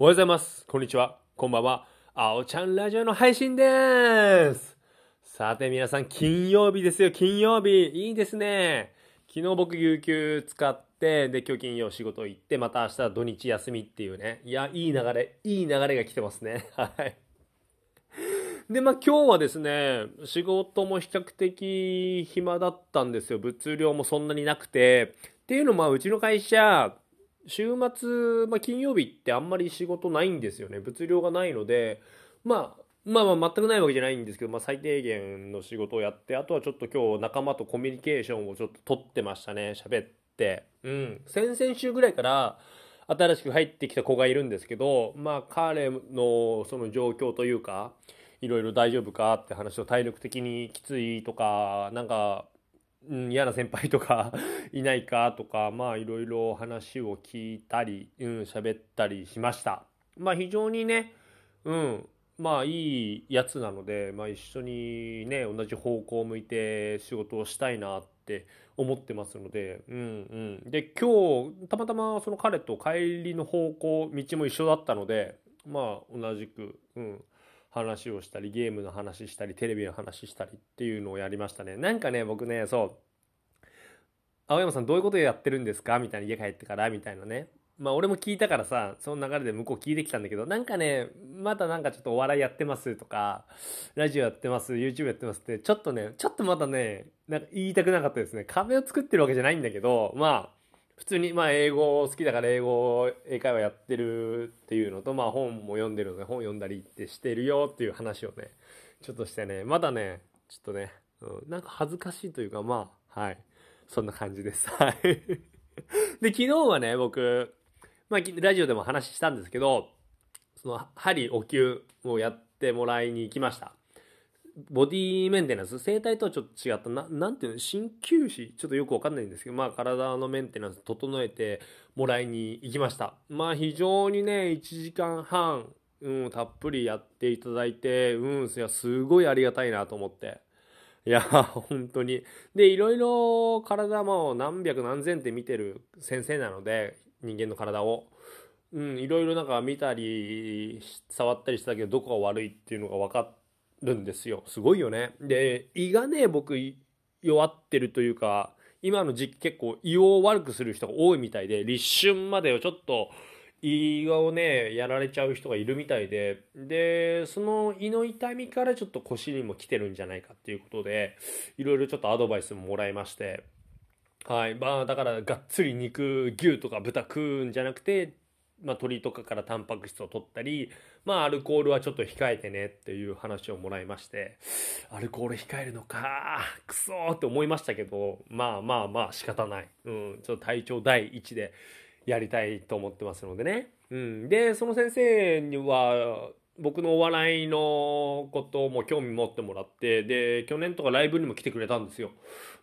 おはようございます。こんにちは。こんばんは。あおちゃんラジオの配信でーす。さて皆さん、金曜日ですよ、金曜日。いいですね。昨日僕、有給使って、で、今日金曜仕事行って、また明日土日休みっていうね。いや、いい流れ、いい流れが来てますね。はい。で、まあ今日はですね、仕事も比較的暇だったんですよ。物量もそんなになくて。っていうのも、まあうちの会社、週末、まあ、金曜日ってあんまり仕事ないんですよね。物量がないので、まあ、まあまあ全くないわけじゃないんですけど、まあ最低限の仕事をやって、あとはちょっと今日仲間とコミュニケーションをちょっと取ってましたね。喋って。うん。先々週ぐらいから新しく入ってきた子がいるんですけど、まあ彼のその状況というか、いろいろ大丈夫かって話を体力的にきついとか、なんか、うん、嫌な先輩とか いないかとか、まあいろいろ話を聞いたり、うん、喋ったりしました。まあ非常にね、うん、まあいいやつなので、まあ一緒にね、同じ方向を向いて仕事をしたいなって思ってますので、うんうん。で、今日、たまたまその彼と帰りの方向、道も一緒だったので、まあ同じく、うん。話をしたり、ゲームの話したり、テレビの話したりっていうのをやりましたね。なんかね、僕ね、そう、青山さんどういうことやってるんですか？みたいな家帰ってから、みたいなね。まあ俺も聞いたからさ、その流れで向こう聞いてきたんだけど、なんかね、まだなんかちょっとお笑いやってますとか、ラジオやってます、YouTube やってますって、ちょっとね、ちょっとまだね、なんか言いたくなかったですね。壁を作ってるわけじゃないんだけど、まあ、普通に、まあ、英語好きだから英語、英会話やってるっていうのと、まあ、本も読んでるので、本読んだりってしてるよっていう話をね、ちょっとしてね、まだね、ちょっとね、うん、なんか恥ずかしいというか、まあ、はい。そんな感じです。はい。で、昨日はね、僕、まあ、ラジオでも話したんですけど、その、針お灸をやってもらいに行きました。ボディメンテナンス、生体とはちょっと違った、ななんていうの、鍼灸師？ちょっとよくわかんないんですけど、まあ体のメンテナンス整えてもらいに行きました。まあ非常にね、1時間半、うん、たっぷりやっていただいて、うん、いや、すごいありがたいなと思って。いや、本当に。で、いろいろ体も何百何千って見てる先生なので、人間の体を。うん、いろいろなんか見たり、触ったりしたけど、どこが悪いっていうのが分かって、るんですよ。すごいよね。で、胃がね、僕、弱ってるというか、今の時期結構胃を悪くする人が多いみたいで、立春までをちょっと胃をね、やられちゃう人がいるみたいで、で、その胃の痛みからちょっと腰にも来てるんじゃないかっていうことで、いろいろちょっとアドバイスももらいまして、はい。まあ、だから、がっつり肉、牛とか豚食うんじゃなくて、まあ、鶏とかからタンパク質を取ったり、まあ、アルコールはちょっと控えてねっていう話をもらいまして、アルコール控えるのか、くそーって思いましたけど、まあまあまあ仕方ない。うん、ちょっと体調第一でやりたいと思ってますのでね。うん。で、その先生には、僕のお笑いのことも興味持ってもらって、で、去年とかライブにも来てくれたんですよ。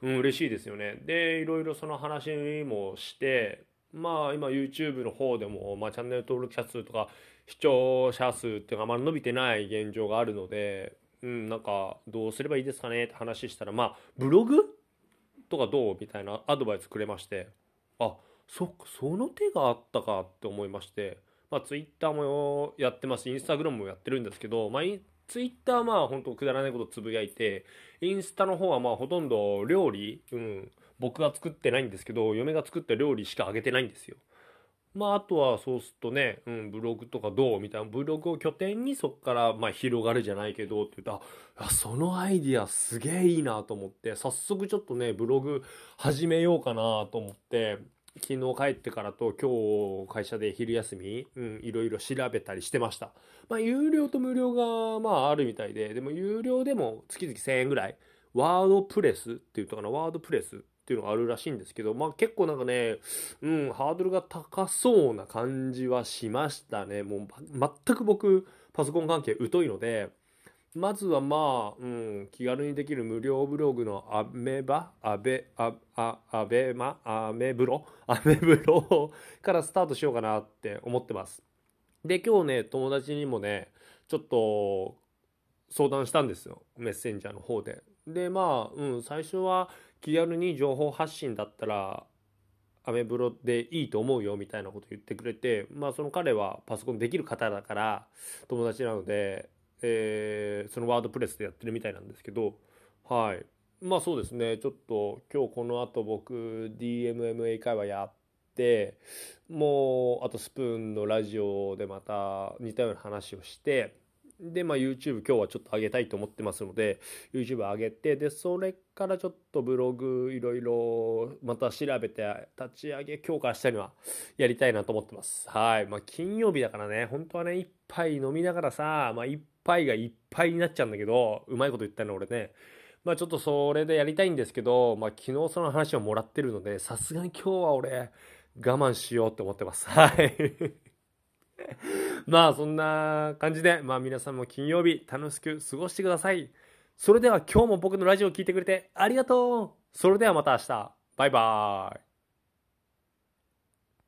うん、嬉しいですよね。で、いろいろその話もして、まあ今 YouTube の方でも、まあチャンネル登録者数とか視聴者数っていうのがあまり伸びてない現状があるので、うん、なんかどうすればいいですかね？って話したら、まあブログとかどう？みたいなアドバイスくれまして、あ、そっか、その手があったかって思いまして、まあ Twitter もやってます、Instagram もやってるんですけど、まあツイッターはまあ本当くだらないことつぶやいて、インスタの方はまあほとんど料理、うん、僕が作ってないんですけど、嫁が作った料理しかあげてないんですよ。まああとはそうするとね、うん、ブログとかどうみたいな、ブログを拠点にそこからまあ広がるじゃないけどって言ったら、あ、そのアイディアすげえいいなと思って、早速ちょっとね、ブログ始めようかなと思って、昨日帰ってからと今日会社で昼休み、うん、いろいろ調べたりしてました。まあ、有料と無料が、まあ、あるみたいで、でも有料でも月々1000円ぐらい、ワードプレスっていうとかな、ワードプレスっていうのがあるらしいんですけど、まあ結構なんかね、うん、ハードルが高そうな感じはしましたね。もう全く僕、パソコン関係疎いので、まずはまあ、うん、気軽にできる無料ブログのアメバ、アベ、ア、ア、アベマ、アメブロ、アメブロからスタートしようかなって思ってます。で、今日ね、友達にもね、ちょっと相談したんですよ。メッセンジャーの方で。で、まあ、うん、最初は気軽に情報発信だったら、アメブロでいいと思うよみたいなこと言ってくれて、まあその彼はパソコンできる方だから友達なので、えー、そのワードプレスでやってるみたいなんですけど、はい。まあそうですね、ちょっと今日この後僕 DMMA 会話やって、もうあとスプーンのラジオでまた似たような話をして、で、まあ YouTube 今日はちょっと上げたいと思ってますので、YouTube 上げて、で、それからちょっとブログいろいろまた調べて立ち上げ、今日から明日にはやりたいなと思ってます。はい。まあ金曜日だからね、本当はね、一杯飲みながらさ、まあ一杯がいっぱいになっちゃうんだけど、うまいこと言ったの俺ね。まあちょっとそれでやりたいんですけど、まあ昨日その話をもらってるので、さすがに今日は俺我慢しようって思ってます。はい。まあそんな感じで、まあ皆さんも金曜日楽しく過ごしてください。それでは今日も僕のラジオを聴いてくれてありがとうそれではまた明日。バイバーイ。